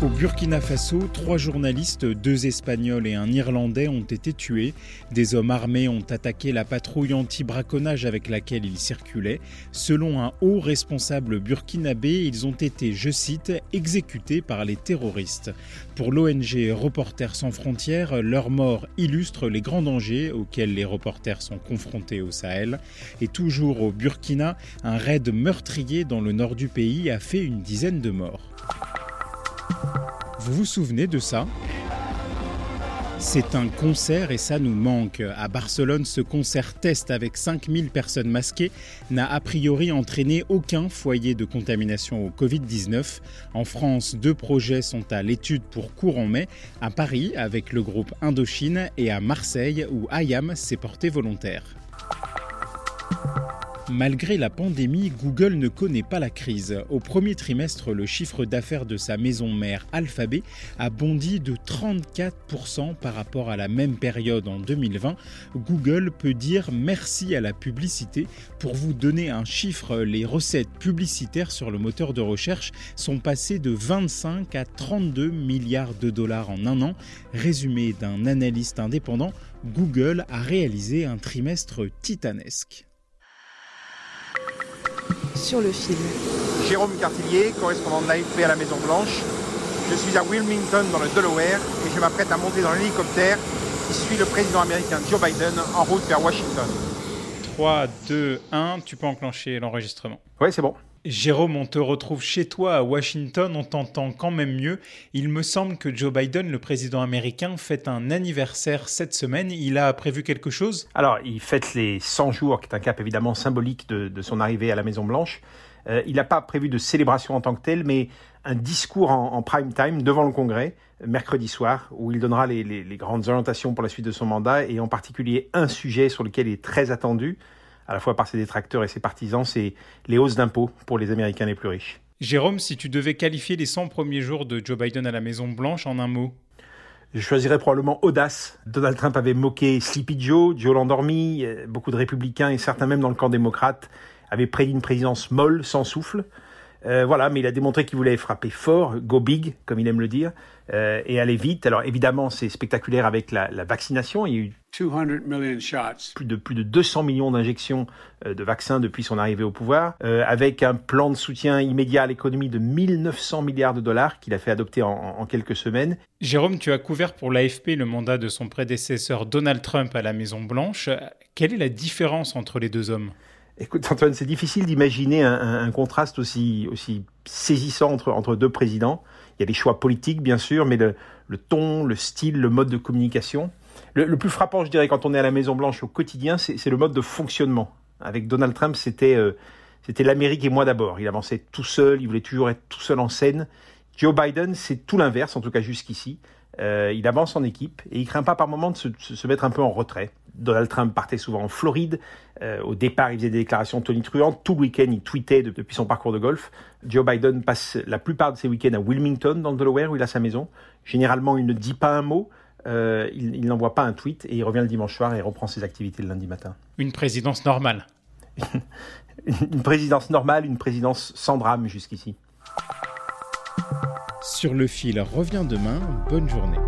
Au Burkina Faso, trois journalistes, deux Espagnols et un Irlandais ont été tués. Des hommes armés ont attaqué la patrouille anti-braconnage avec laquelle ils circulaient. Selon un haut responsable burkinabé, ils ont été, je cite, exécutés par les terroristes. Pour l'ONG Reporters sans frontières, leur mort illustre les grands dangers auxquels les reporters sont confrontés au Sahel. Et toujours au Burkina, un raid meurtrier dans le nord du pays a fait une dizaine de morts. Vous vous souvenez de ça? C'est un concert et ça nous manque. À Barcelone, ce concert test avec 5000 personnes masquées n'a a priori entraîné aucun foyer de contamination au Covid-19. En France, deux projets sont à l'étude pour courant mai, à Paris avec le groupe Indochine et à Marseille où IAM s'est porté volontaire. Malgré la pandémie, Google ne connaît pas la crise. Au premier trimestre, le chiffre d'affaires de sa maison mère Alphabet a bondi de 34% par rapport à la même période en 2020. Google peut dire merci à la publicité. Pour vous donner un chiffre, les recettes publicitaires sur le moteur de recherche sont passées de 25 à 32 milliards de dollars en un an. Résumé d'un analyste indépendant, Google a réalisé un trimestre titanesque. Sur le fil. Jérôme Cartillier, correspondant de l'AFP à la Maison Blanche. Je suis à Wilmington dans le Delaware et je m'apprête à monter dans l'hélicoptère qui suit le président américain Joe Biden en route vers Washington. 3, 2, 1, tu peux enclencher l'enregistrement. Ouais, c'est bon. Jérôme, on te retrouve chez toi à Washington, on t'entend quand même mieux. Il me semble que Joe Biden, le président américain, fête un anniversaire cette semaine. Il a prévu quelque chose? Alors, il fête les 100 jours, qui est un cap évidemment symbolique de, son arrivée à la Maison Blanche. Euh, il n'a pas prévu de célébration en tant que telle, mais un discours en, prime time devant le Congrès, mercredi soir, où il donnera les grandes orientations pour la suite de son mandat, et en particulier un sujet sur lequel il est très attendu, à la fois par ses détracteurs et ses partisans, c'est les hausses d'impôts pour les Américains les plus riches. Jérôme, si tu devais qualifier les 100 premiers jours de Joe Biden à la Maison Blanche en un mot Je choisirais probablement audace. Donald Trump avait moqué Sleepy Joe, Joe l'endormi, euh, beaucoup de républicains et certains même dans le camp démocrate avaient prédit une présidence molle, sans souffle. Euh, voilà, mais il a démontré qu'il voulait frapper fort, go big, comme il aime le dire, euh, et aller vite. Alors évidemment, c'est spectaculaire avec la, la, vaccination. Il y a eu 200 million shots. plus de plus de 200 millions d'injections euh, de vaccins depuis son arrivée au pouvoir, euh, avec un plan de soutien immédiat à l'économie de 1900 milliards de dollars qu'il a fait adopter en, en quelques semaines. Jérôme, tu as couvert pour l'AFP le mandat de son prédécesseur Donald Trump à la Maison Blanche. Quelle est la différence entre les deux hommes? Écoute Antoine, c'est difficile d'imaginer un, contraste aussi, saisissant entre, deux présidents. Il y a des choix politiques, bien sûr, mais le, ton, le style, le mode de communication. Le, plus frappant, je dirais, quand on est à la Maison-Blanche au quotidien, c'est le mode de fonctionnement. Avec Donald Trump, euh, c'était l'Amérique et moi d'abord. Il avançait tout seul, il voulait toujours être tout seul en scène. Joe Biden, c'est tout l'inverse, en tout cas jusqu'ici. Euh, il avance en équipe et il craint pas par moment de se, se, mettre un peu en retrait. Donald Trump partait souvent en Floride. Euh, au départ, il faisait des déclarations tonitruantes. Tout le week-end, il tweetait de, depuis son parcours de golf. Joe Biden passe la plupart de ses week-ends à Wilmington, dans le Delaware, où il a sa maison. Généralement, il ne dit pas un mot. Euh, il, il n'envoie pas un tweet et il revient le dimanche soir et reprend ses activités le lundi matin. Une présidence normale. une présidence normale, une présidence sans drame jusqu'ici. Sur le fil revient demain. Bonne journée.